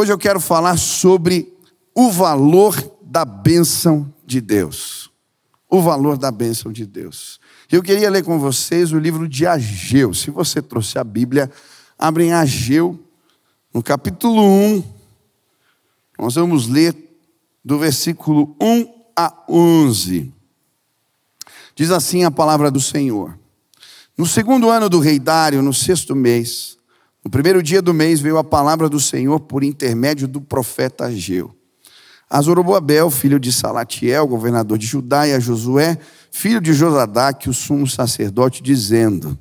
Hoje eu quero falar sobre o valor da bênção de Deus. O valor da bênção de Deus. Eu queria ler com vocês o livro de Ageu. Se você trouxe a Bíblia, abre em Ageu, no capítulo 1. Nós vamos ler do versículo 1 a 11. Diz assim a palavra do Senhor. No segundo ano do rei Dário, no sexto mês, no primeiro dia do mês, veio a palavra do Senhor por intermédio do profeta Ageu. A Zoroboabel, filho de Salatiel, governador de Judá, e a Josué, filho de Josadaque, o sumo sacerdote, dizendo: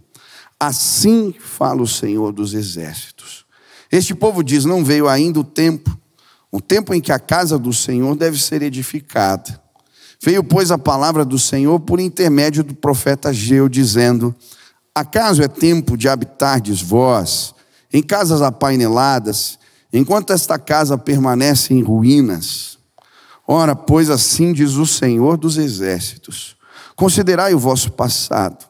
Assim fala o Senhor dos exércitos. Este povo diz: Não veio ainda o tempo, o tempo em que a casa do Senhor deve ser edificada. Veio, pois, a palavra do Senhor por intermédio do profeta Geu, dizendo: Acaso é tempo de habitardes vós em casas apaineladas, enquanto esta casa permanece em ruínas? Ora, pois assim diz o Senhor dos exércitos: Considerai o vosso passado.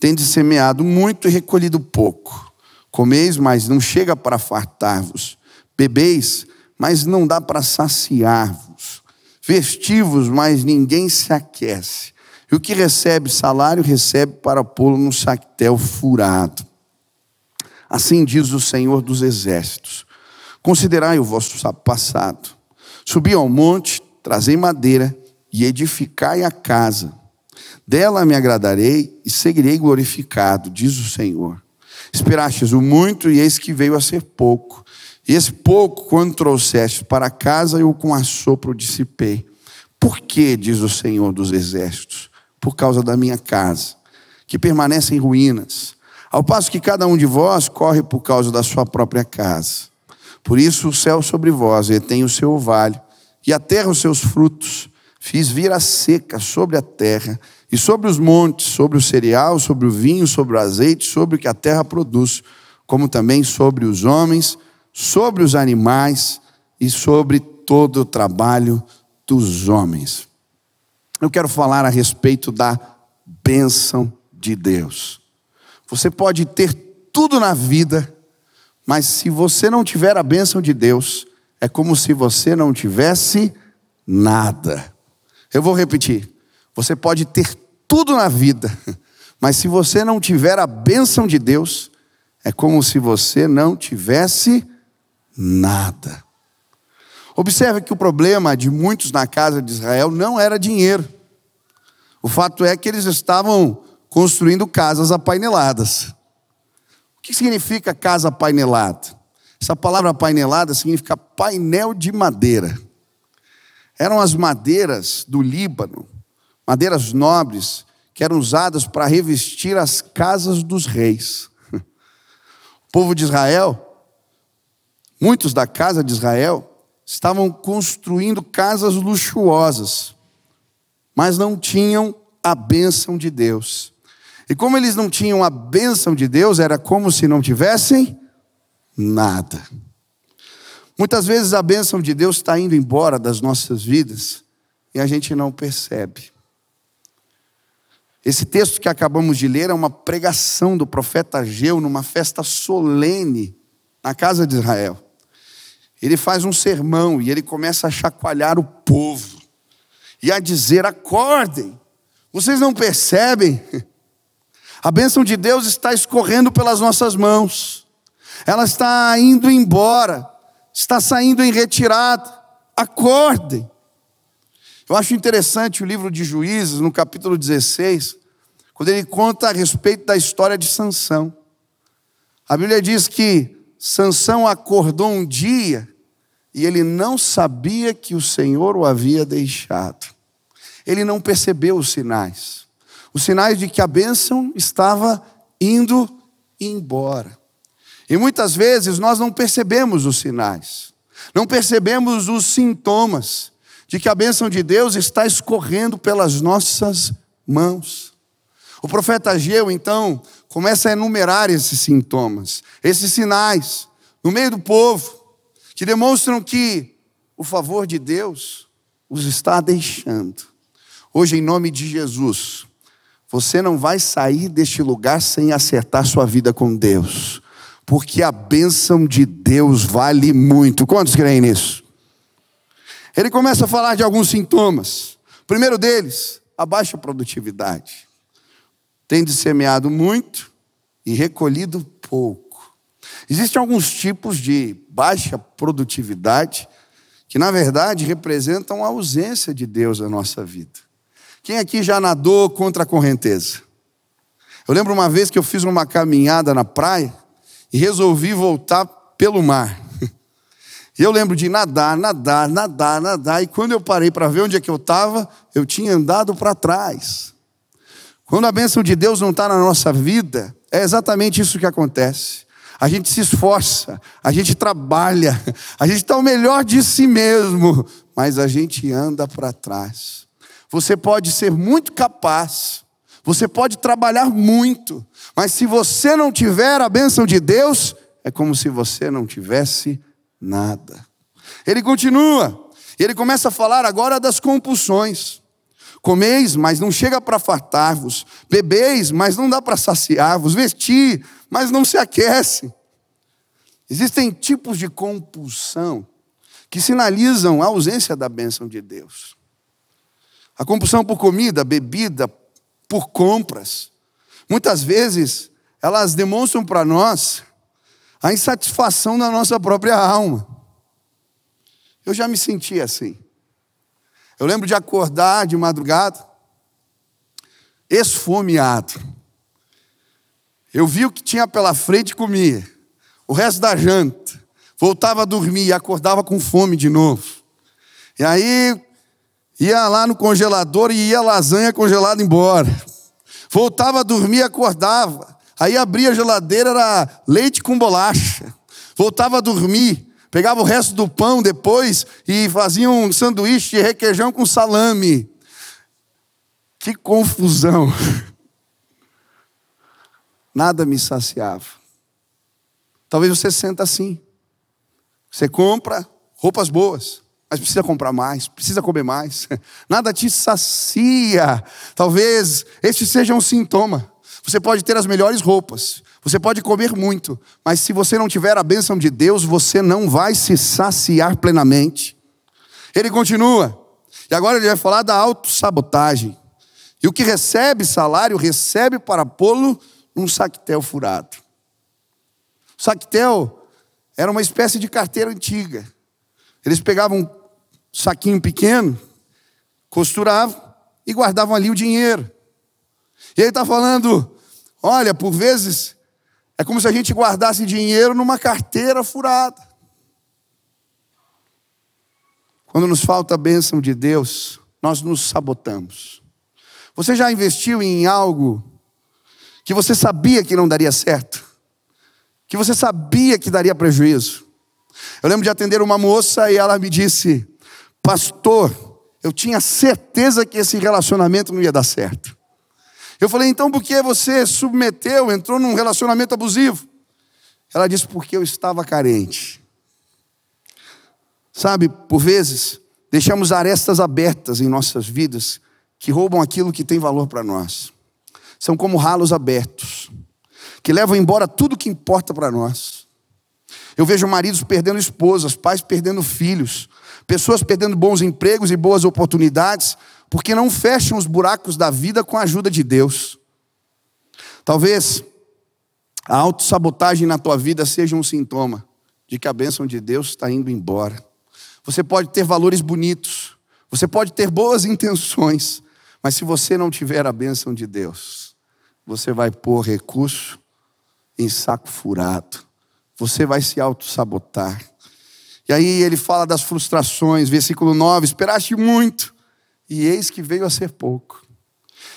Tendes semeado muito e recolhido pouco. Comeis, mas não chega para fartar-vos. Bebeis, mas não dá para saciar-vos. Vestivos, mas ninguém se aquece. E o que recebe salário, recebe para pô-lo no sactel furado. Assim diz o Senhor dos Exércitos: Considerai o vosso passado. Subi ao monte, trazei madeira e edificai a casa dela me agradarei e seguirei glorificado, diz o Senhor. Esperastes o muito e eis que veio a ser pouco. E esse pouco, quando trouxeste para casa, eu com assopro dissipei. Por que, diz o Senhor dos Exércitos? Por causa da minha casa, que permanece em ruínas, ao passo que cada um de vós corre por causa da sua própria casa. Por isso o céu sobre vós retém o seu orvalho, e a terra os seus frutos. Fiz vir a seca sobre a terra, e sobre os montes, sobre o cereal, sobre o vinho, sobre o azeite, sobre o que a terra produz, como também sobre os homens, sobre os animais e sobre todo o trabalho dos homens. Eu quero falar a respeito da bênção de Deus. Você pode ter tudo na vida, mas se você não tiver a bênção de Deus, é como se você não tivesse nada. Eu vou repetir. Você pode ter tudo na vida, mas se você não tiver a bênção de Deus, é como se você não tivesse nada. Observe que o problema de muitos na casa de Israel não era dinheiro. O fato é que eles estavam construindo casas apaineladas. O que significa casa apainelada? Essa palavra apainelada significa painel de madeira. Eram as madeiras do Líbano, madeiras nobres que eram usadas para revestir as casas dos reis. O povo de Israel, muitos da casa de Israel, estavam construindo casas luxuosas, mas não tinham a bênção de Deus. E como eles não tinham a bênção de Deus, era como se não tivessem nada. Muitas vezes a bênção de Deus está indo embora das nossas vidas e a gente não percebe. Esse texto que acabamos de ler é uma pregação do profeta Ageu numa festa solene na casa de Israel. Ele faz um sermão e ele começa a chacoalhar o povo e a dizer: acordem, vocês não percebem? A bênção de Deus está escorrendo pelas nossas mãos, ela está indo embora está saindo em retirada. Acordem. Eu acho interessante o livro de Juízes, no capítulo 16, quando ele conta a respeito da história de Sansão. A Bíblia diz que Sansão acordou um dia e ele não sabia que o Senhor o havia deixado. Ele não percebeu os sinais. Os sinais de que a bênção estava indo embora. E muitas vezes nós não percebemos os sinais, não percebemos os sintomas de que a bênção de Deus está escorrendo pelas nossas mãos. O profeta Ageu, então, começa a enumerar esses sintomas, esses sinais, no meio do povo, que demonstram que o favor de Deus os está deixando. Hoje, em nome de Jesus, você não vai sair deste lugar sem acertar sua vida com Deus. porque a bênção de Deus vale muito. Quantos creem nisso? Ele começa a falar de alguns sintomas. Primeiro deles, a baixa produtividade. Tem de semeado muito e recolhido pouco. Existem alguns tipos de baixa produtividade que, na verdade, representam a ausência de Deus na nossa vida. Quem aqui já nadou contra a correnteza? Eu lembro uma vez que eu fiz uma caminhada na praia e resolvi voltar pelo mar. E eu lembro de nadar, nadar, nadar, nadar, e quando eu parei para ver onde é que eu estava, eu tinha andado para trás. Quando a bênção de Deus não está na nossa vida, é exatamente isso que acontece. A gente se esforça, a gente trabalha, a gente está o melhor de si mesmo, mas a gente anda para trás. Você pode ser muito capaz, você pode trabalhar muito, mas se você não tiver a bênção de Deus, é como se você não tivesse nada. Ele continua, ele começa a falar agora das compulsões. Comeis, mas não chega para fartar-vos. Bebeis, mas não dá para saciar-vos. Vestir, mas não se aquece. Existem tipos de compulsão que sinalizam a ausência da bênção de Deus. A compulsão por comida, bebida, por compras. Muitas vezes, elas demonstram para nós a insatisfação da nossa própria alma. Eu já me senti assim. Eu lembro de acordar de madrugada, esfomeado. Eu vi o que tinha pela frente e comia. O resto da janta. Voltava a dormir e acordava com fome de novo. E aí ia lá no congelador e ia lasanha congelada embora. Voltava a dormir, acordava. Aí abria a geladeira, era leite com bolacha. Voltava a dormir, pegava o resto do pão depois e fazia um sanduíche de requeijão com salame. Que confusão. Nada me saciava. Talvez você senta assim. Você compra roupas boas mas precisa comprar mais, precisa comer mais. Nada te sacia. Talvez este seja um sintoma. Você pode ter as melhores roupas, você pode comer muito, mas se você não tiver a bênção de Deus, você não vai se saciar plenamente. Ele continua, e agora ele vai falar da autossabotagem. E o que recebe salário, recebe para pô-lo num saquetel furado. O saquetel era uma espécie de carteira antiga. Eles pegavam um saquinho pequeno, costuravam e guardavam ali o dinheiro. E ele está falando: olha, por vezes é como se a gente guardasse dinheiro numa carteira furada. Quando nos falta a bênção de Deus, nós nos sabotamos. Você já investiu em algo que você sabia que não daria certo? Que você sabia que daria prejuízo? Eu lembro de atender uma moça e ela me disse: Pastor, eu tinha certeza que esse relacionamento não ia dar certo. Eu falei: Então por que você submeteu, entrou num relacionamento abusivo? Ela disse: Porque eu estava carente. Sabe, por vezes, deixamos arestas abertas em nossas vidas que roubam aquilo que tem valor para nós. São como ralos abertos, que levam embora tudo que importa para nós. Eu vejo maridos perdendo esposas, pais perdendo filhos, pessoas perdendo bons empregos e boas oportunidades, porque não fecham os buracos da vida com a ajuda de Deus. Talvez a autossabotagem na tua vida seja um sintoma de que a bênção de Deus está indo embora. Você pode ter valores bonitos, você pode ter boas intenções, mas se você não tiver a bênção de Deus, você vai pôr recurso em saco furado você vai se auto-sabotar. E aí ele fala das frustrações, versículo 9: Esperaste muito, e eis que veio a ser pouco.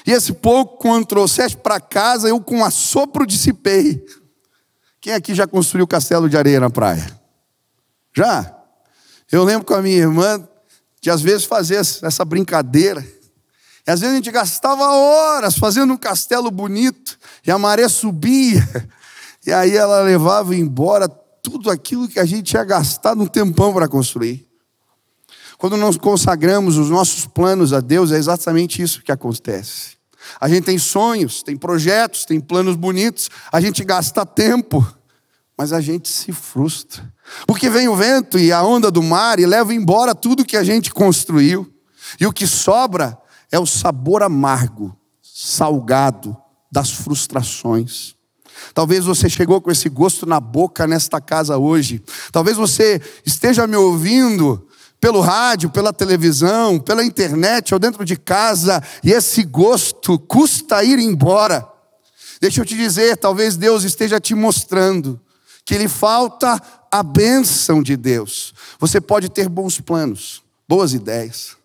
E esse pouco, quando trouxeste para casa, eu com assopro dissipei. Quem aqui já construiu castelo de areia na praia? Já? Eu lembro com a minha irmã de às vezes fazer essa brincadeira. E às vezes a gente gastava horas fazendo um castelo bonito, e a maré subia, e aí ela levava embora tudo aquilo que a gente tinha gastado um tempão para construir. Quando nós consagramos os nossos planos a Deus, é exatamente isso que acontece. A gente tem sonhos, tem projetos, tem planos bonitos, a gente gasta tempo, mas a gente se frustra. Porque vem o vento e a onda do mar e leva embora tudo que a gente construiu. E o que sobra é o sabor amargo, salgado das frustrações. Talvez você chegou com esse gosto na boca nesta casa hoje. Talvez você esteja me ouvindo pelo rádio, pela televisão, pela internet ou dentro de casa e esse gosto custa ir embora. Deixa eu te dizer, talvez Deus esteja te mostrando que lhe falta a bênção de Deus. Você pode ter bons planos, boas ideias,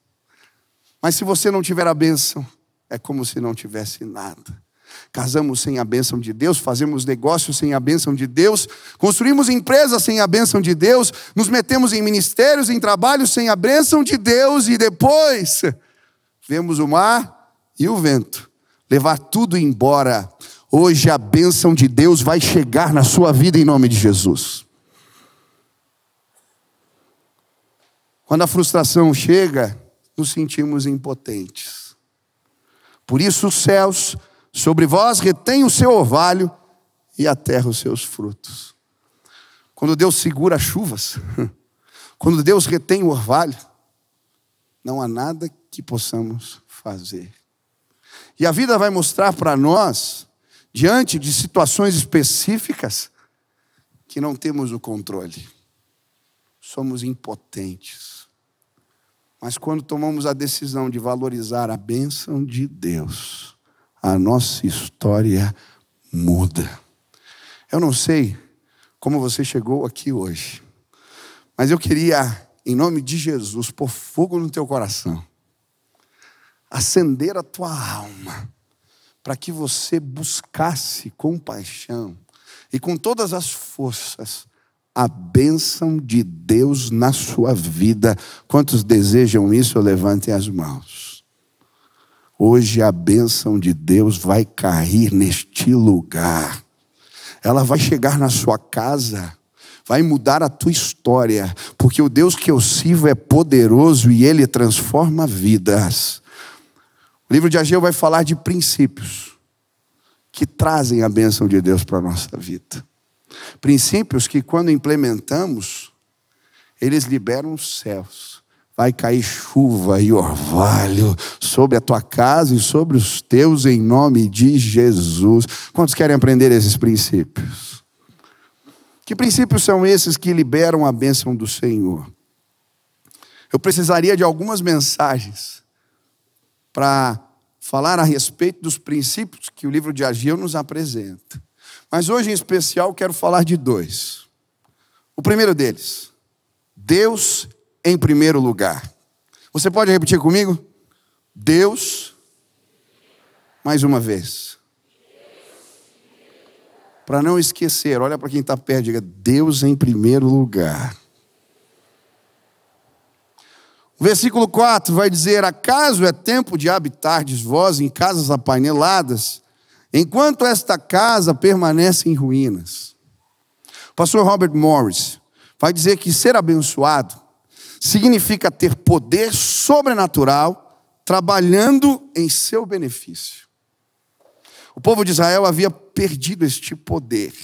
mas se você não tiver a bênção, é como se não tivesse nada. Casamos sem a bênção de Deus, fazemos negócios sem a bênção de Deus, construímos empresas sem a bênção de Deus, nos metemos em ministérios, em trabalhos sem a bênção de Deus e depois vemos o mar e o vento levar tudo embora Hoje a bênção de Deus vai chegar na sua vida em nome de Jesus. Quando a frustração chega, nos sentimos impotentes. Por isso os céus sobre vós retêm o seu orvalho e a terra os seus frutos. Quando Deus segura as chuvas, quando Deus retém o orvalho, não há nada que possamos fazer. E a vida vai mostrar para nós diante de situações específicas que não temos o controle. Somos impotentes. Mas quando tomamos a decisão de valorizar a bênção de Deus, a nossa história muda. Eu não sei como você chegou aqui hoje, mas eu queria, em nome de Jesus, pôr fogo no teu coração, acender a tua alma para que você buscasse com paixão e com todas as forças a bênção de Deus na sua vida. Quantos desejam isso, levantem as mãos. Hoje a bênção de Deus vai cair neste lugar. Ela vai chegar na sua casa, vai mudar a tua história, porque o Deus que eu sirvo é poderoso e ele transforma vidas. O livro de Ageu vai falar de princípios que trazem a bênção de Deus para a nossa vida. Princípios que, quando implementamos, eles liberam os céus. Vai cair chuva e orvalho sobre a tua casa e sobre os teus, em nome de Jesus. Quantos querem aprender esses princípios? Que princípios são esses que liberam a bênção do Senhor? Eu precisaria de algumas mensagens para falar a respeito dos princípios que o livro de Ageu nos apresenta. Mas hoje, em especial, quero falar de dois. O primeiro deles, Deus em primeiro lugar. Você pode repetir comigo? Deus, mais uma vez. Para não esquecer, olha para quem está perto, diga: Deus em primeiro lugar. O versículo 4 vai dizer: Acaso é tempo de habitardes vós em casas apaineladas, enquanto esta casa permanece em ruínas? O pastor Robert Morris vai dizer que ser abençoado significa ter poder sobrenatural trabalhando em seu benefício. O povo de Israel havia perdido este poder.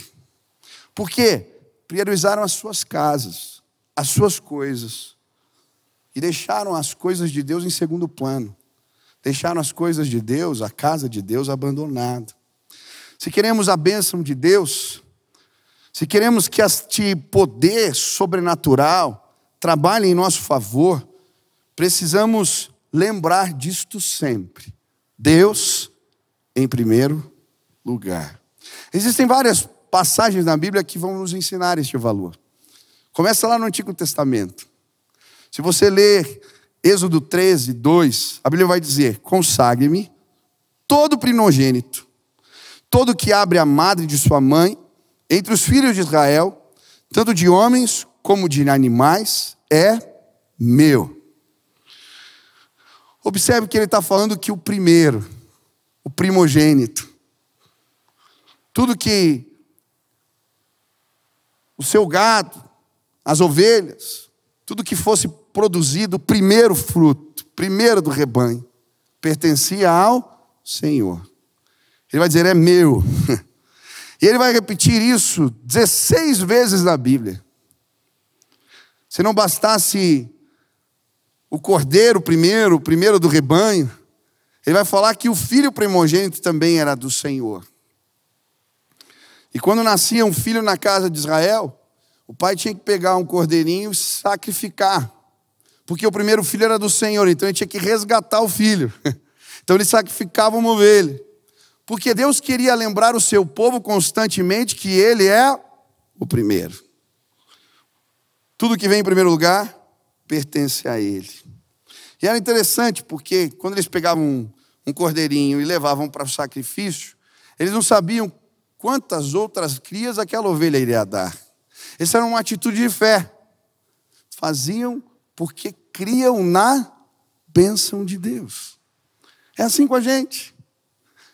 Por quê? Priorizaram as suas casas, as suas coisas e deixaram as coisas de Deus em segundo plano. Deixaram as coisas de Deus, a casa de Deus abandonada. Se queremos a bênção de Deus, se queremos que este poder sobrenatural trabalhe em nosso favor, precisamos lembrar disto sempre. Deus em primeiro lugar. Existem várias passagens na Bíblia que vão nos ensinar este valor. Começa lá no Antigo Testamento. Se você ler Êxodo 13, 2, a Bíblia vai dizer: consagre-me todo primogênito, todo que abre a madre de sua mãe, entre os filhos de Israel, tanto de homens como de animais, é meu. Observe que ele está falando que o primeiro, o primogênito, tudo que o seu gado, as ovelhas, tudo que fosse produzido o primeiro fruto, primeiro do rebanho, pertencia ao Senhor. Ele vai dizer: é meu. E ele vai repetir isso 16 vezes na Bíblia. Se não bastasse o cordeiro primeiro, o primeiro do rebanho, ele vai falar que o filho primogênito também era do Senhor. E quando nascia um filho na casa de Israel, o pai tinha que pegar um cordeirinho e sacrificar. Porque o primeiro filho era do Senhor, então ele tinha que resgatar o filho. Então ele sacrificava uma ovelha. Porque Deus queria lembrar o seu povo constantemente que ele é o primeiro. Tudo que vem em primeiro lugar pertence a ele. E era interessante porque quando eles pegavam um, um cordeirinho e levavam para o sacrifício, eles não sabiam quantas outras crias aquela ovelha iria dar. Essa era uma atitude de fé. Faziam porque criam na bênção de Deus. É assim com a gente.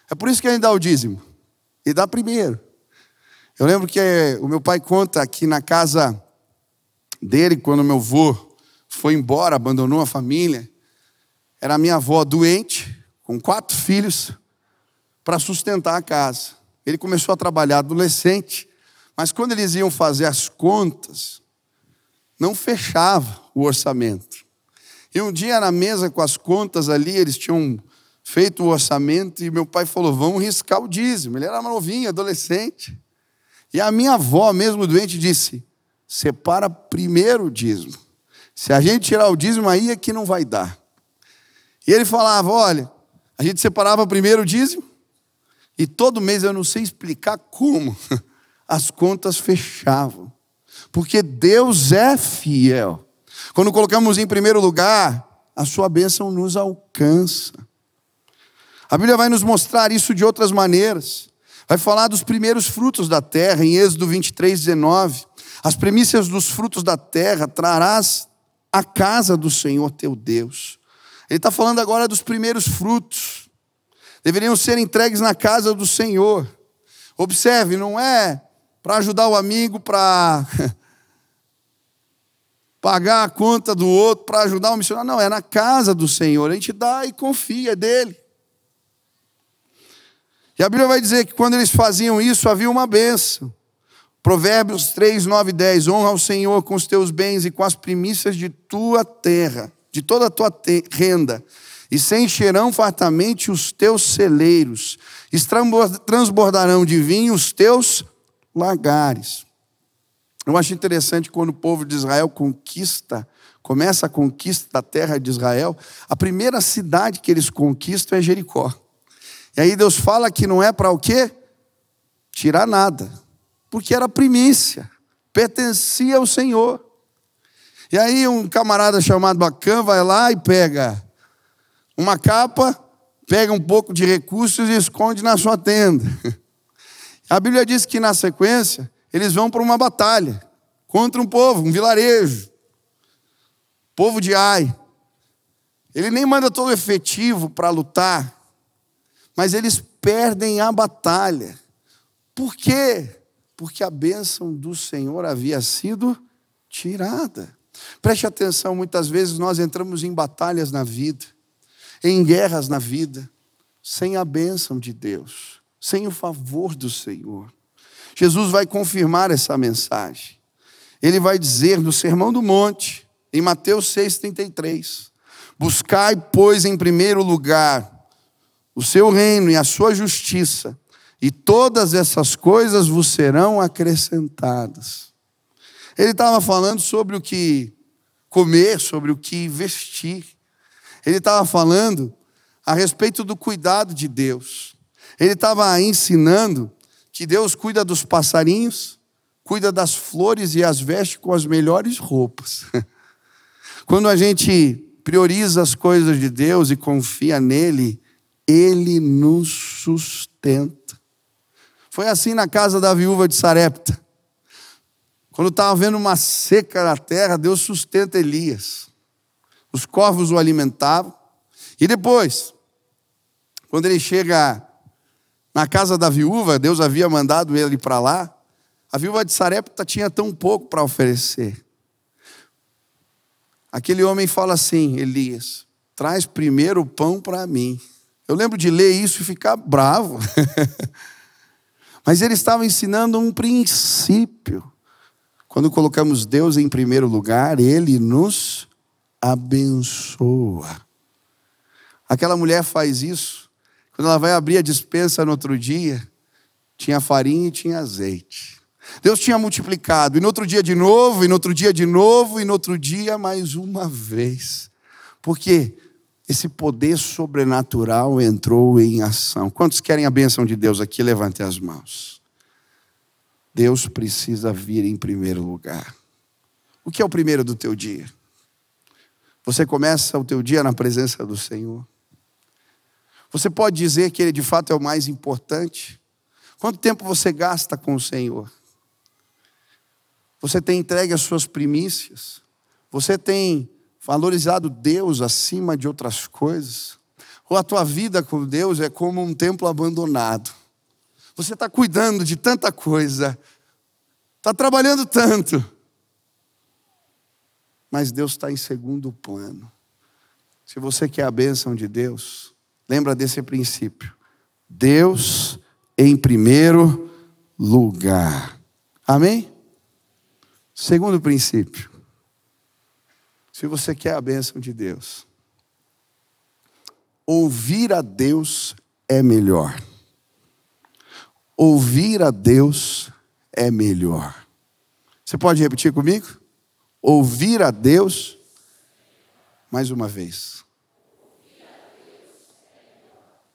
É por isso que a gente dá o dízimo. E dá primeiro. Eu lembro que o meu pai conta que na casa dele, quando meu avô foi embora, abandonou a família, era minha avó doente, com quatro filhos, para sustentar a casa. Ele começou a trabalhar adolescente, mas quando eles iam fazer as contas, não fechava o orçamento. E um dia na mesa com as contas ali, eles tinham feito o orçamento e meu pai falou: vamos riscar o dízimo. Ele era novinho, adolescente. E a minha avó, mesmo doente, disse: separa primeiro o dízimo. Se a gente tirar o dízimo, aí é que não vai dar. E ele falava: olha, a gente separava primeiro o dízimo, e todo mês eu não sei explicar como as contas fechavam. Porque Deus é fiel. Quando colocamos em primeiro lugar, a sua bênção nos alcança. A Bíblia vai nos mostrar isso de outras maneiras. Vai falar dos primeiros frutos da terra, em Êxodo 23, 19. As premissas dos frutos da terra trarás à casa do Senhor teu Deus. Ele está falando agora dos primeiros frutos deveriam ser entregues na casa do Senhor. Observe, não é para ajudar o amigo, para pagar a conta do outro, para ajudar o missionário. Não, é na casa do Senhor. A gente dá e confia dele. E a Bíblia vai dizer que quando eles faziam isso, havia uma benção. Provérbios 3, 9 e 10. Honra ao Senhor com os teus bens e com as primícias de tua terra, de toda a tua renda e se encherão fartamente os teus celeiros, e transbordarão de vinho os teus lagares. Eu acho interessante quando o povo de Israel conquista, começa a conquista da terra de Israel, a primeira cidade que eles conquistam é Jericó. E aí Deus fala que não é para o quê? Tirar nada, porque era primícia, pertencia ao Senhor. E aí um camarada chamado Bacã vai lá e pega uma capa, pega um pouco de recursos e esconde na sua tenda. A Bíblia diz que na sequência eles vão para uma batalha contra um povo, um vilarejo, povo de Ai. Ele nem manda todo o efetivo para lutar, mas eles perdem a batalha. Por quê? Porque a bênção do Senhor havia sido tirada. Preste atenção, muitas vezes nós entramos em batalhas na vida em guerras na vida, sem a bênção de Deus, sem o favor do Senhor. Jesus vai confirmar essa mensagem. Ele vai dizer no Sermão do Monte, em Mateus 6,33: Buscai, pois, em primeiro lugar o seu reino e a sua justiça, e todas essas coisas vos serão acrescentadas. Ele estava falando sobre o que comer, sobre o que vestir. Ele estava falando a respeito do cuidado de Deus. Ele estava ensinando que Deus cuida dos passarinhos, cuida das flores e as veste com as melhores roupas. Quando a gente prioriza as coisas de Deus e confia nele, ele nos sustenta. Foi assim na casa da viúva de Sarepta. Quando estava havendo uma seca na terra, Deus sustenta Elias os corvos o alimentavam. E depois, quando ele chega na casa da viúva, Deus havia mandado ele para lá, a viúva de Sarepta tinha tão pouco para oferecer. Aquele homem fala assim: Elias, traz primeiro o pão para mim. Eu lembro de ler isso e ficar bravo. Mas ele estava ensinando um princípio. Quando colocamos Deus em primeiro lugar, ele nos abençoa. Aquela mulher faz isso. Quando ela vai abrir a dispensa no outro dia, tinha farinha e tinha azeite. Deus tinha multiplicado, e no outro dia de novo, e no outro dia de novo, e no outro dia mais uma vez. Porque esse poder sobrenatural entrou em ação. Quantos querem a bênção de Deus aqui? Levantem as mãos. Deus precisa vir em primeiro lugar. O que é o primeiro do teu dia? Você começa o teu dia na presença do Senhor. Você pode dizer que ele de fato é o mais importante? Quanto tempo você gasta com o Senhor? Você tem entregue as suas primícias? Você tem valorizado Deus acima de outras coisas? Ou a tua vida com Deus é como um templo abandonado? Você está cuidando de tanta coisa, está trabalhando tanto, mas Deus está em segundo plano. Se você quer a bênção de Deus, lembra desse princípio: Deus em primeiro lugar. Amém? Segundo princípio, se você quer a bênção de Deus, ouvir a Deus é melhor. Ouvir a Deus é melhor. Você pode repetir comigo? Ouvir a Deus, mais uma vez.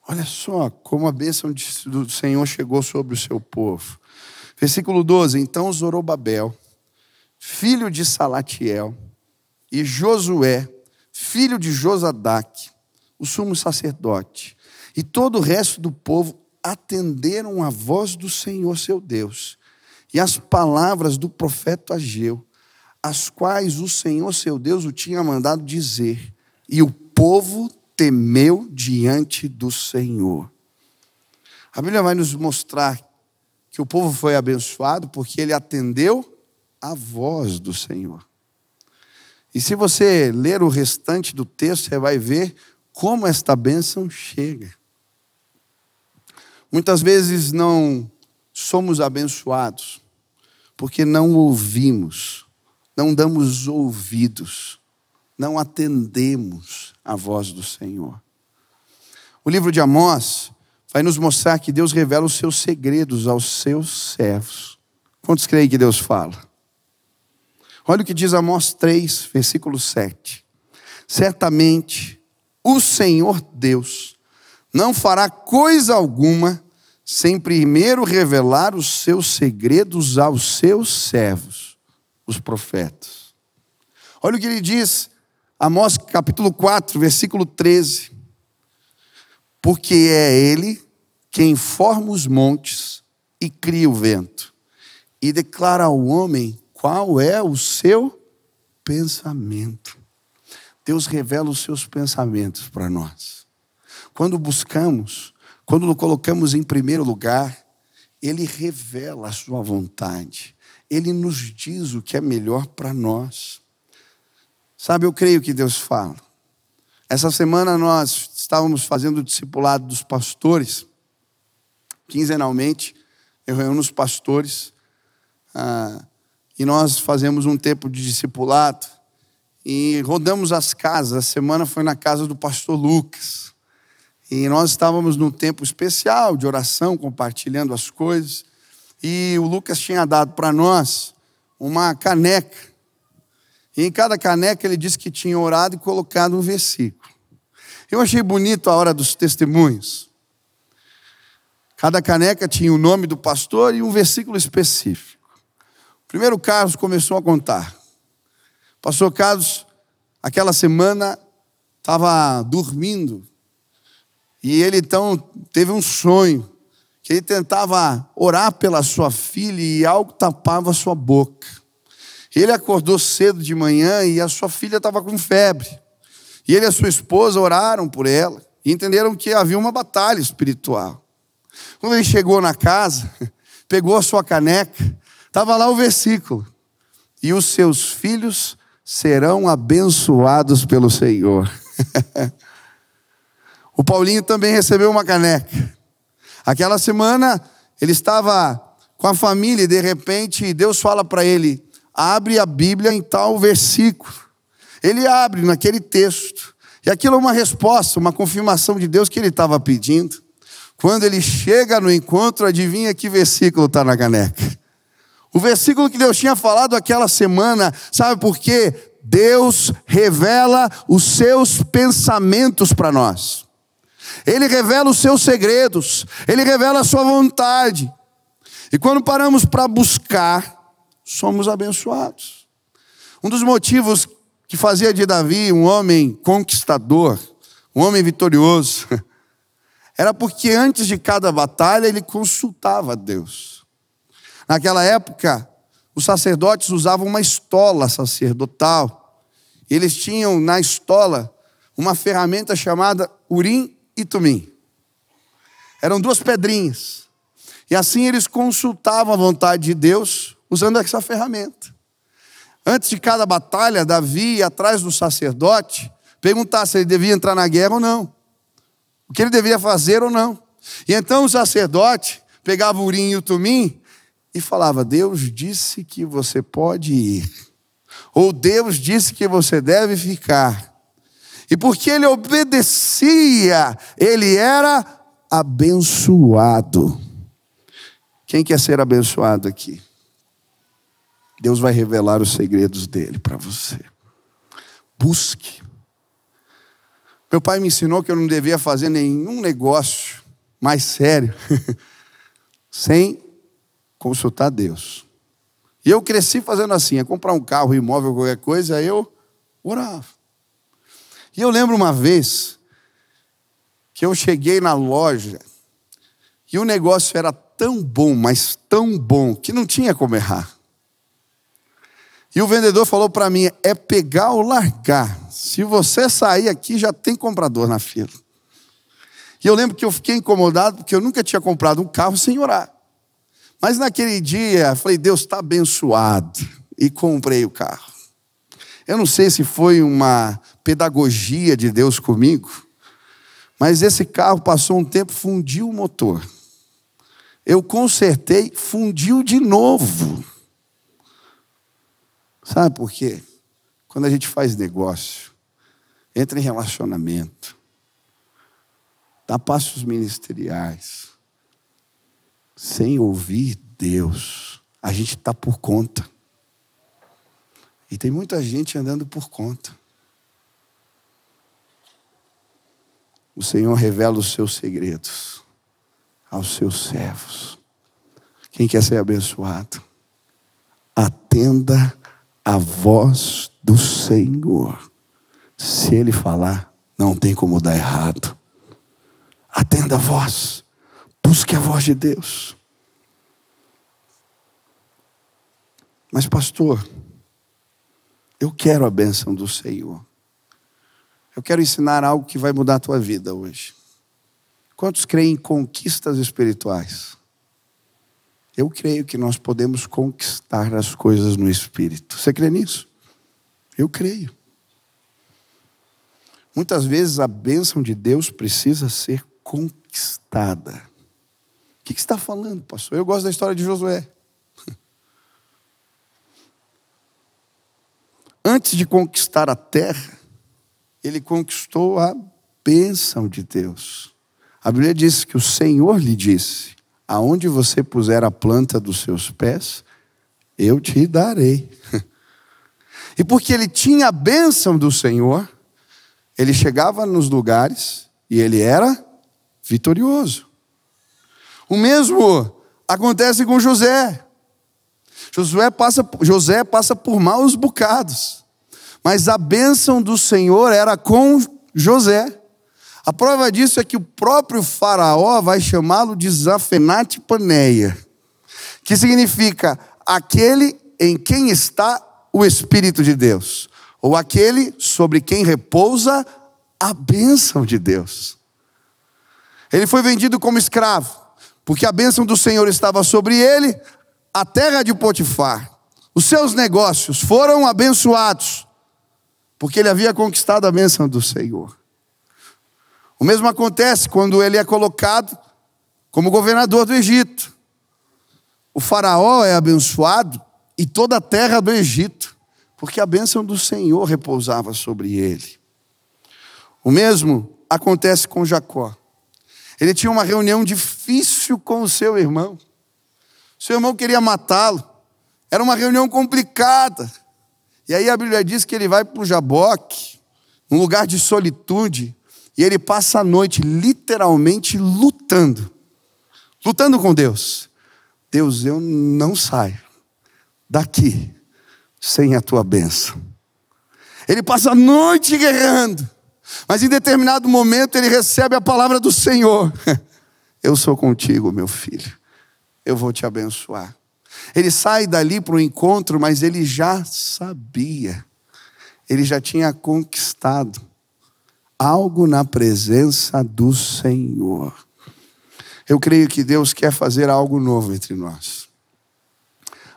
Olha só como a bênção do Senhor chegou sobre o seu povo. Versículo 12: Então Zorobabel, filho de Salatiel, e Josué, filho de Josadac, o sumo sacerdote, e todo o resto do povo atenderam a voz do Senhor seu Deus e as palavras do profeta Ageu, as quais o Senhor seu Deus o tinha mandado dizer, e o povo temeu diante do Senhor. A Bíblia vai nos mostrar que o povo foi abençoado porque ele atendeu a voz do Senhor. E se você ler o restante do texto, você vai ver como esta bênção chega. Muitas vezes não somos abençoados porque não ouvimos, não damos ouvidos, não atendemos a voz do Senhor. O livro de Amós vai nos mostrar que Deus revela os seus segredos aos seus servos. Quantos creem que Deus fala? Olha o que diz Amós 3, versículo 7. Certamente o Senhor Deus não fará coisa alguma sem primeiro revelar os seus segredos aos seus servos, os profetas. Olha o que ele diz, Amós capítulo 4, versículo 13. Porque é ele quem forma os montes e cria o vento, e declara ao homem qual é o seu pensamento. Deus revela os seus pensamentos para nós. Quando buscamos, quando o colocamos em primeiro lugar, Ele revela a sua vontade. Ele nos diz o que é melhor para nós. Sabe, eu creio que Deus fala. Essa semana nós estávamos fazendo o discipulado dos pastores. Quinzenalmente, eu reúno os pastores. Ah, e nós fazemos um tempo de discipulado e rodamos as casas. A semana foi na casa do pastor Lucas. E nós estávamos num tempo especial de oração, compartilhando as coisas. E o Lucas tinha dado para nós uma caneca. E em cada caneca ele disse que tinha orado e colocado um versículo. Eu achei bonito a hora dos testemunhos. Cada caneca tinha o nome do pastor e um versículo específico. Primeiro Carlos começou a contar. Pastor Carlos, aquela semana, estava dormindo. E ele então teve um sonho. Que ele tentava orar pela sua filha e algo tapava sua boca. Ele acordou cedo de manhã e a sua filha estava com febre. E ele e a sua esposa oraram por ela e entenderam que havia uma batalha espiritual. Quando ele chegou na casa, pegou a sua caneca Estava lá o versículo. E os seus filhos serão abençoados pelo Senhor. o Paulinho também recebeu uma caneca. Aquela semana Ele estava com a família e de repente Deus fala para ele: abre a Bíblia em tal versículo. Ele abre naquele texto. E aquilo é uma resposta, uma confirmação de Deus que ele estava pedindo. Quando ele chega no encontro, adivinha que versículo está na caneca? O versículo que Deus tinha falado aquela semana, sabe por quê? Deus revela os seus pensamentos para nós. Ele revela os seus segredos, ele revela a sua vontade. E quando paramos para buscar, somos abençoados. Um dos motivos que fazia de Davi um homem conquistador, um homem vitorioso, era porque antes de cada batalha ele consultava Deus. Naquela época, os sacerdotes usavam uma estola sacerdotal. Eles tinham na estola uma ferramenta chamada Urim e Tumim. Eram duas pedrinhas. E assim eles consultavam a vontade de Deus usando essa ferramenta. Antes de cada batalha, Davi ia atrás do sacerdote perguntar se ele devia entrar na guerra ou não. O que ele devia fazer ou não. E então o sacerdote pegava o urim e o tumim e falava: Deus disse que você pode ir. Ou Deus disse que você deve ficar. E porque ele obedecia, ele era abençoado. Quem quer ser abençoado aqui? Deus vai revelar os segredos dele para você. Busque. Meu pai me ensinou que eu não devia fazer nenhum negócio mais sério sem consultar Deus. E eu cresci fazendo assim, é comprar um carro, imóvel, qualquer coisa, eu orava. E eu lembro uma vez que eu cheguei na loja e o negócio era tão bom, mas tão bom, que não tinha como errar. E o vendedor falou para mim: é pegar ou largar. Se você sair aqui, já tem comprador na fila. E eu lembro que eu fiquei incomodado porque eu nunca tinha comprado um carro sem orar. Mas naquele dia, falei: Deus está abençoado. E comprei o carro. Eu não sei se foi uma pedagogia de Deus comigo, mas esse carro passou um tempo, fundiu o motor. Eu consertei, fundiu de novo. Sabe por quê? Quando a gente faz negócio, entra em relacionamento, dá passos ministeriais, sem ouvir Deus, a gente está por conta. E tem muita gente andando por conta. O Senhor revela os seus segredos aos seus servos. Quem quer ser abençoado, atenda a voz do Senhor. Se Ele falar, não tem como dar errado. Atenda a voz, busque a voz de Deus. Mas, pastor, eu quero a bênção do Senhor. Eu quero ensinar algo que vai mudar a tua vida hoje. Quantos creem em conquistas espirituais? Eu creio que nós podemos conquistar as coisas no Espírito. Você crê nisso? Eu creio. Muitas vezes a bênção de Deus precisa ser conquistada. O que, você está falando, pastor? Eu gosto da história de Josué. Antes de conquistar a terra, ele conquistou a bênção de Deus. A Bíblia diz que o Senhor lhe disse: aonde você puser a planta dos seus pés, eu te darei. E porque ele tinha a bênção do Senhor, ele chegava nos lugares e ele era vitorioso. O mesmo acontece com José. Passa, José passa por maus bocados, mas a bênção do Senhor era com José. A prova disso é que o próprio Faraó vai chamá-lo de Zafenate Paneia, que significa aquele em quem está o Espírito de Deus, ou aquele sobre quem repousa a bênção de Deus. Ele foi vendido como escravo, porque a bênção do Senhor estava sobre ele, a terra de Potifar. Os seus negócios foram abençoados, porque ele havia conquistado a bênção do Senhor. O mesmo acontece quando ele é colocado como governador do Egito. o Faraó é abençoado e toda a terra do Egito, porque a bênção do Senhor repousava sobre ele. O mesmo acontece com Jacó. Ele tinha uma reunião difícil com o seu irmão. Seu irmão queria matá-lo. Era uma reunião complicada. E aí a Bíblia diz que ele vai para o Jaboque, um lugar de solitude, e ele passa a noite literalmente lutando. Lutando com Deus. Deus, eu não saio daqui sem a tua bênção. Ele passa a noite guerreando, mas em determinado momento ele recebe a palavra do Senhor: Eu sou contigo, meu filho, eu vou te abençoar. Ele sai dali para o encontro, mas ele já sabia, ele já tinha conquistado algo na presença do Senhor. Eu creio que Deus quer fazer algo novo entre nós.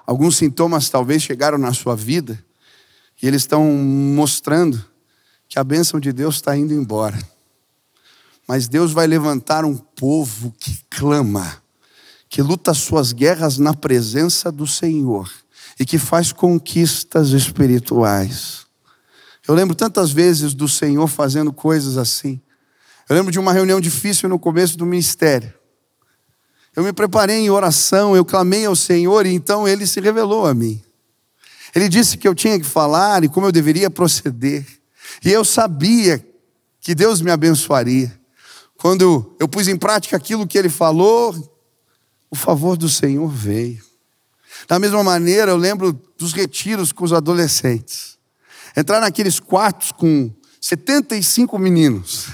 Alguns sintomas talvez chegaram na sua vida e eles estão mostrando que a bênção de Deus está indo embora. Mas Deus vai levantar um povo que clama, que luta suas guerras na presença do Senhor e que faz conquistas espirituais. Eu lembro tantas vezes do Senhor fazendo coisas assim. Eu lembro de uma reunião difícil no começo do ministério. Eu me preparei em oração, eu clamei ao Senhor e então ele se revelou a mim. Ele disse que eu tinha que falar e como eu deveria proceder. E eu sabia que Deus me abençoaria. Quando eu pus em prática aquilo que ele falou, o favor do Senhor veio. Da mesma maneira, eu lembro dos retiros com os adolescentes. Entrar naqueles quartos com 75 meninos.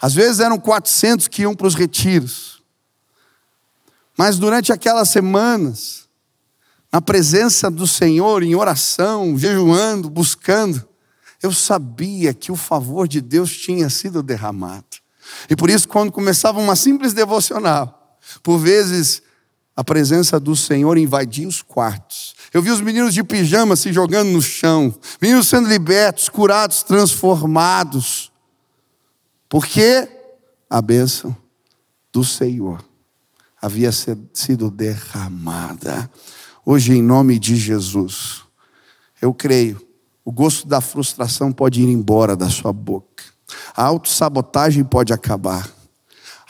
Às vezes eram 400 que iam para os retiros. Mas durante aquelas semanas, na presença do Senhor, em oração, jejuando, buscando, eu sabia que o favor de Deus tinha sido derramado. E por isso, quando começava uma simples devocional, por vezes a presença do Senhor invadia os quartos. Eu vi os meninos de pijama se jogando no chão, meninos sendo libertos, curados, transformados. Porque a bênção do Senhor havia sido derramada. Hoje, em nome de Jesus, eu creio, o gosto da frustração pode ir embora da sua boca, a autossabotagem pode acabar,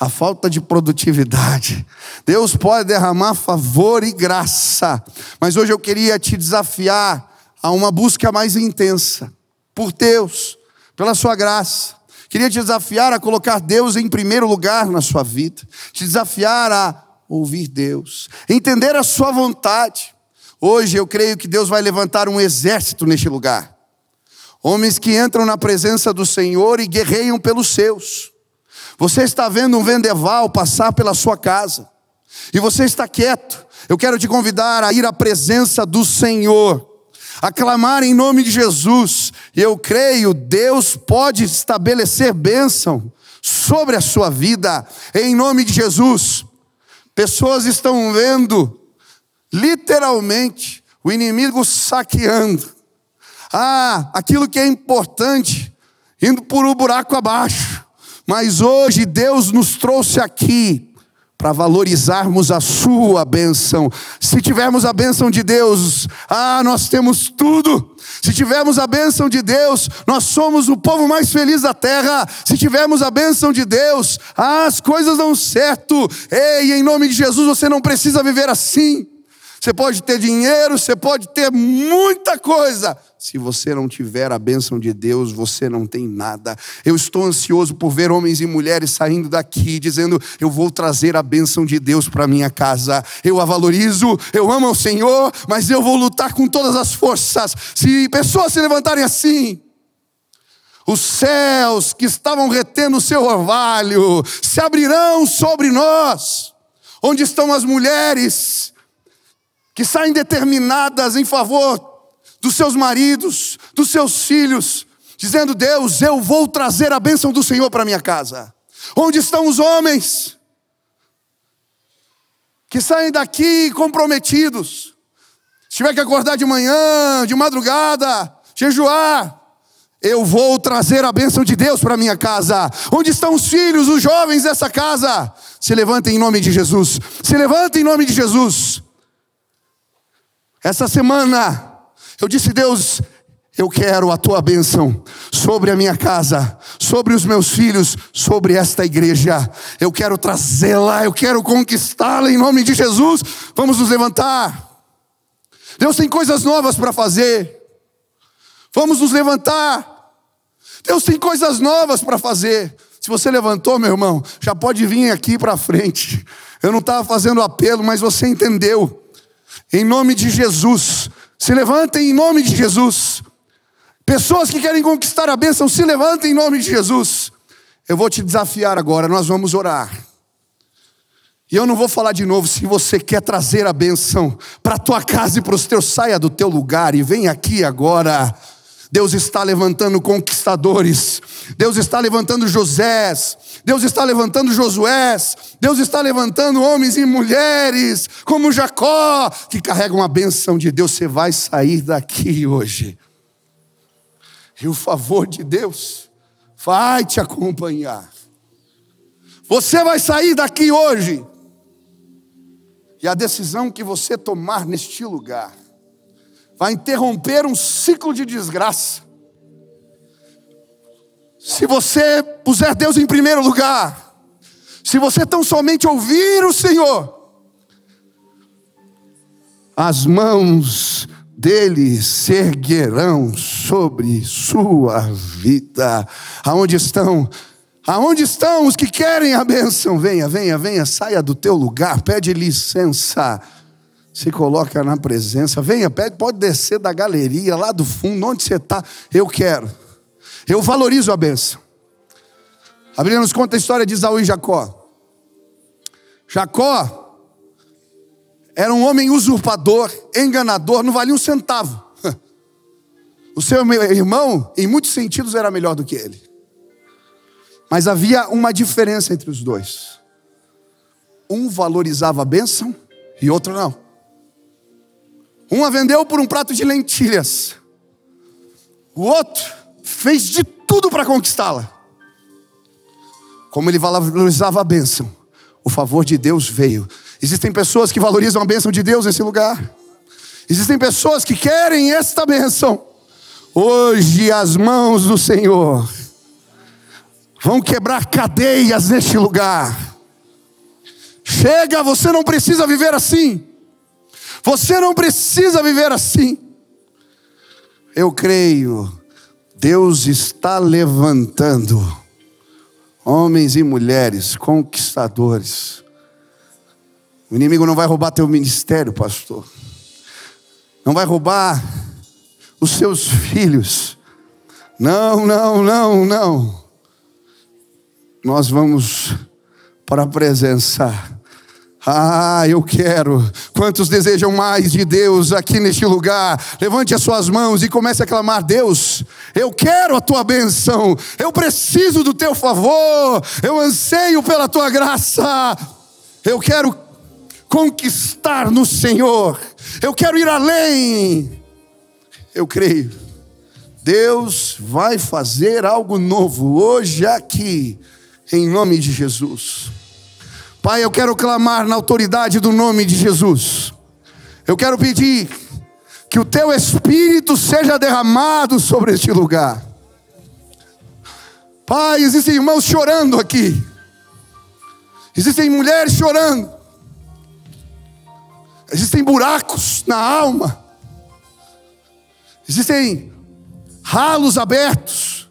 a falta de produtividade. Deus pode derramar favor e graça, mas hoje eu queria te desafiar a uma busca mais intensa por Deus, pela Sua graça. Queria te desafiar a colocar Deus em primeiro lugar na sua vida, te desafiar a ouvir Deus, entender a sua vontade. Hoje eu creio que Deus vai levantar um exército neste lugar. Homens que entram na presença do Senhor e guerreiam pelos seus. Você está vendo um vendeval passar pela sua casa e você está quieto. Eu quero te convidar a ir à presença do Senhor aclamar em nome de Jesus. Eu creio, Deus pode estabelecer bênção sobre a sua vida, em nome de Jesus. Pessoas estão vendo, literalmente, o inimigo saqueando. Ah, aquilo que é importante, indo por um buraco abaixo. Mas hoje Deus nos trouxe aqui para valorizarmos a sua bênção. Se tivermos a bênção de Deus, ah, nós temos tudo. Se tivermos a bênção de Deus, nós somos o povo mais feliz da terra. Se tivermos a bênção de Deus, ah, as coisas dão certo. Ei, em nome de Jesus, você não precisa viver assim. Você pode ter dinheiro, você pode ter muita coisa, se você não tiver a bênção de Deus, você não tem nada. Eu estou ansioso por ver homens e mulheres saindo daqui dizendo: Eu vou trazer a bênção de Deus para minha casa. Eu a valorizo, eu amo o Senhor, mas eu vou lutar com todas as forças. Se pessoas se levantarem assim, os céus que estavam retendo o seu orvalho se abrirão sobre nós. Onde estão as mulheres que saem determinadas em favor dos seus maridos, dos seus filhos, dizendo: Deus, eu vou trazer a bênção do Senhor para minha casa. Onde estão os homens que saem daqui comprometidos? Se tiver que acordar de manhã, de madrugada, jejuar, eu vou trazer a bênção de Deus para minha casa. Onde estão os filhos, os jovens dessa casa? Se levantem em nome de Jesus. Se levantem em nome de Jesus. Essa semana, eu disse, Deus, eu quero a tua bênção sobre a minha casa, sobre os meus filhos, sobre esta igreja. Eu quero trazê-la, eu quero conquistá-la em nome de Jesus. Vamos nos levantar. Deus tem coisas novas para fazer. Vamos nos levantar. Deus tem coisas novas para fazer. Se você levantou, meu irmão, já pode vir aqui para frente. Eu não estava fazendo apelo, mas você entendeu. Em nome de Jesus. Se levantem em nome de Jesus. Pessoas que querem conquistar a bênção, se levantem em nome de Jesus. Eu vou te desafiar agora, nós vamos orar. E eu não vou falar de novo, se você quer trazer a bênção para a tua casa e para os teus, saia do teu lugar e vem aqui agora. Deus está levantando conquistadores, Deus está levantando Josés, Deus está levantando Josués, Deus está levantando homens e mulheres como Jacó, que carregam a bênção de Deus. Você vai sair daqui hoje e o favor de Deus vai te acompanhar. Você vai sair daqui hoje. E a decisão que você tomar neste lugar vai interromper um ciclo de desgraça. Se você puser Deus em primeiro lugar, se você tão somente ouvir o Senhor, as mãos dele se erguerão sobre sua vida. Aonde estão? Aonde estão os que querem a bênção? Venha, venha, venha, saia do teu lugar, pede licença. Se coloca na presença, venha, pede, pode descer da galeria, lá do fundo, onde você está. Eu quero, eu valorizo a bênção. A Bíblia nos conta a história de Isaú e Jacó. Jacó era um homem usurpador, enganador, não valia um centavo. O seu irmão, em muitos sentidos, era melhor do que ele. Mas havia uma diferença entre os dois. Um valorizava a bênção e outro não. Um a vendeu por um prato de lentilhas. O outro fez de tudo para conquistá-la. Como ele valorizava a bênção, o favor de Deus veio Existem pessoas que valorizam a bênção de Deus nesse lugar. Existem pessoas que querem esta bênção. Hoje as mãos do Senhor vão quebrar cadeias neste lugar. Chega, você não precisa viver assim. Você não precisa viver assim. Eu creio, Deus está levantando homens e mulheres conquistadores o inimigo não vai roubar teu ministério, pastor. Não vai roubar os seus filhos. Não, não, não, não. Nós vamos para a presença. Ah, eu quero. Quantos desejam mais de Deus aqui neste lugar? Levante as suas mãos e comece a clamar: Deus, eu quero a tua benção. Eu preciso do teu favor. Eu anseio pela tua graça. Eu quero conquistar no Senhor. Eu quero ir além. Eu creio. Deus vai fazer algo novo hoje aqui, em nome de Jesus. Pai, eu quero clamar na autoridade do nome de Jesus. Eu quero pedir que o teu espírito seja derramado sobre este lugar. Pai, existem irmãos chorando aqui. Existem mulheres chorando. Existem buracos na alma. Existem ralos abertos.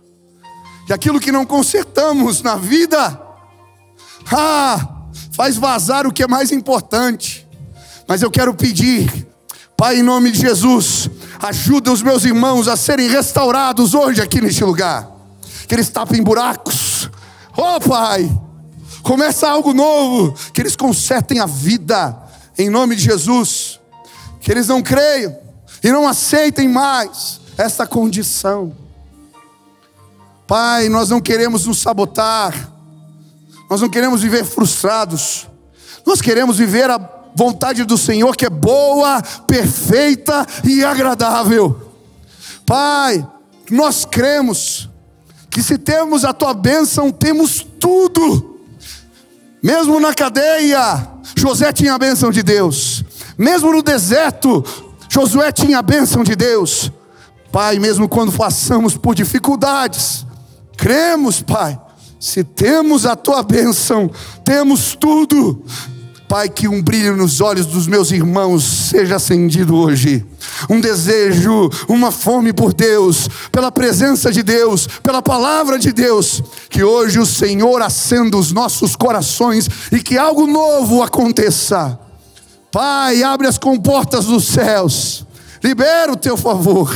E aquilo que não consertamos na vida, ah, faz vazar o que é mais importante. Mas eu quero pedir, Pai, em nome de Jesus, ajuda os meus irmãos a serem restaurados hoje aqui neste lugar. Que eles tapem buracos. Oh, Pai, começa algo novo, que eles consertem a vida em nome de Jesus, que eles não creiam e não aceitem mais essa condição. Pai, nós não queremos nos sabotar, nós não queremos viver frustrados, nós queremos viver a vontade do Senhor que é boa, perfeita e agradável. Pai, nós cremos que se temos a tua bênção, temos tudo, mesmo na cadeia, José tinha a bênção de Deus. Mesmo no deserto, Josué tinha a bênção de Deus. Pai, mesmo quando passamos por dificuldades, cremos, Pai, se temos a tua bênção, temos tudo. Pai, que um brilho nos olhos dos meus irmãos seja acendido hoje. Um desejo, uma fome por Deus, pela presença de Deus, pela palavra de Deus. Que hoje o Senhor acenda os nossos corações e que algo novo aconteça. Pai, abre as comportas dos céus, libera o teu favor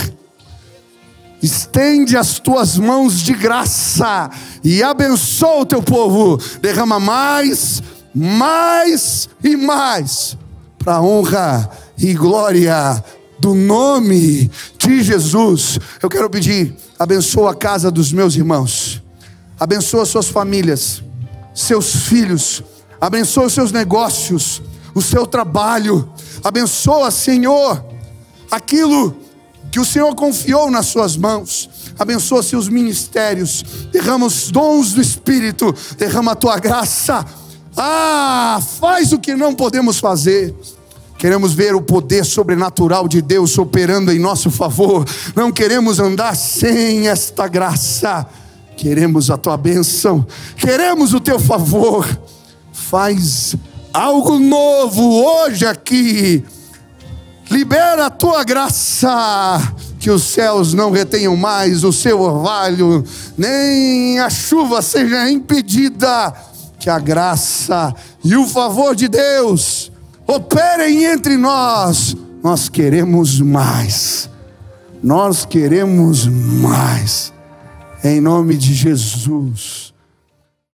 estende as tuas mãos de graça e abençoa o teu povo. Derrama mais, mais e mais, para a honra e glória do nome de Jesus. Eu quero pedir, abençoa a casa dos meus irmãos, abençoa suas famílias, seus filhos, abençoa os seus negócios, o seu trabalho, abençoa, Senhor, aquilo que o Senhor confiou nas suas mãos. Abençoa seus ministérios, derrama os dons do Espírito, derrama a tua graça. Ah, faz o que não podemos fazer. Queremos ver o poder sobrenatural de Deus operando em nosso favor. Não queremos andar sem esta graça. Queremos a tua bênção, queremos o teu favor. Faz algo novo hoje aqui libera a tua graça, que os céus não retenham mais o seu orvalho, nem a chuva seja impedida, que a graça e o favor de Deus operem entre nós. Nós queremos mais, nós queremos mais, em nome de Jesus.